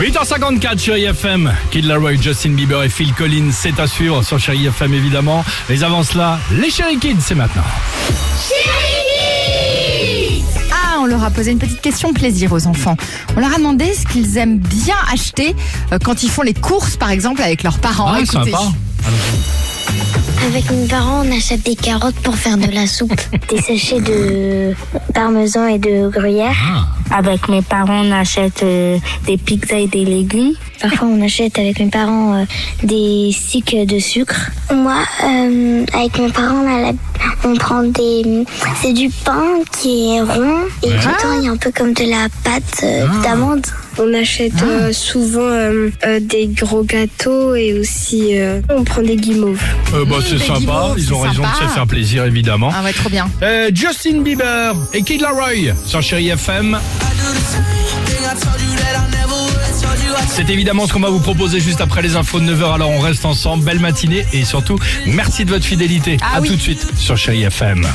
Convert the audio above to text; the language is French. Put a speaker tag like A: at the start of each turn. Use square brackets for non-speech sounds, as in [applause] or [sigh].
A: 8h54 sur IFM. Kid Laroi, Justin Bieber et Phil Collins, c'est à suivre sur Chéri FM évidemment. Les avances là, les Chéri Kids, c'est maintenant.
B: Ah, on leur a posé une petite question plaisir aux enfants. On leur a demandé ce qu'ils aiment bien acheter euh, quand ils font les courses, par exemple, avec leurs parents.
A: Ah,
B: Écoutez.
A: sympa.
C: Avec mes parents, on achète des carottes pour faire de la soupe, [laughs] des sachets de parmesan et de gruyère.
D: Avec mes parents, on achète euh, des pizzas et des légumes.
C: Parfois, on achète avec mes parents euh, des sticks de sucre. Moi, euh, avec mes parents, on, a la- on prend des. C'est du pain qui est rond et dedans il y a un peu comme de la pâte euh, d'amande.
E: On achète euh, souvent euh, euh, des gros gâteaux et aussi euh, on prend des guimauves.
A: Euh, bah, c'est sympa,
B: guimauves,
A: ils ont raison de se faire plaisir évidemment.
B: Ah ouais, trop bien.
A: Euh, Justin Bieber et Kid Laroi sur Chéri FM. C'est évidemment ce qu'on va vous proposer juste après les infos de 9h. Alors on reste ensemble. Belle matinée et surtout, merci de votre fidélité.
B: Ah
A: à
B: oui.
A: tout de suite sur Chéri FM.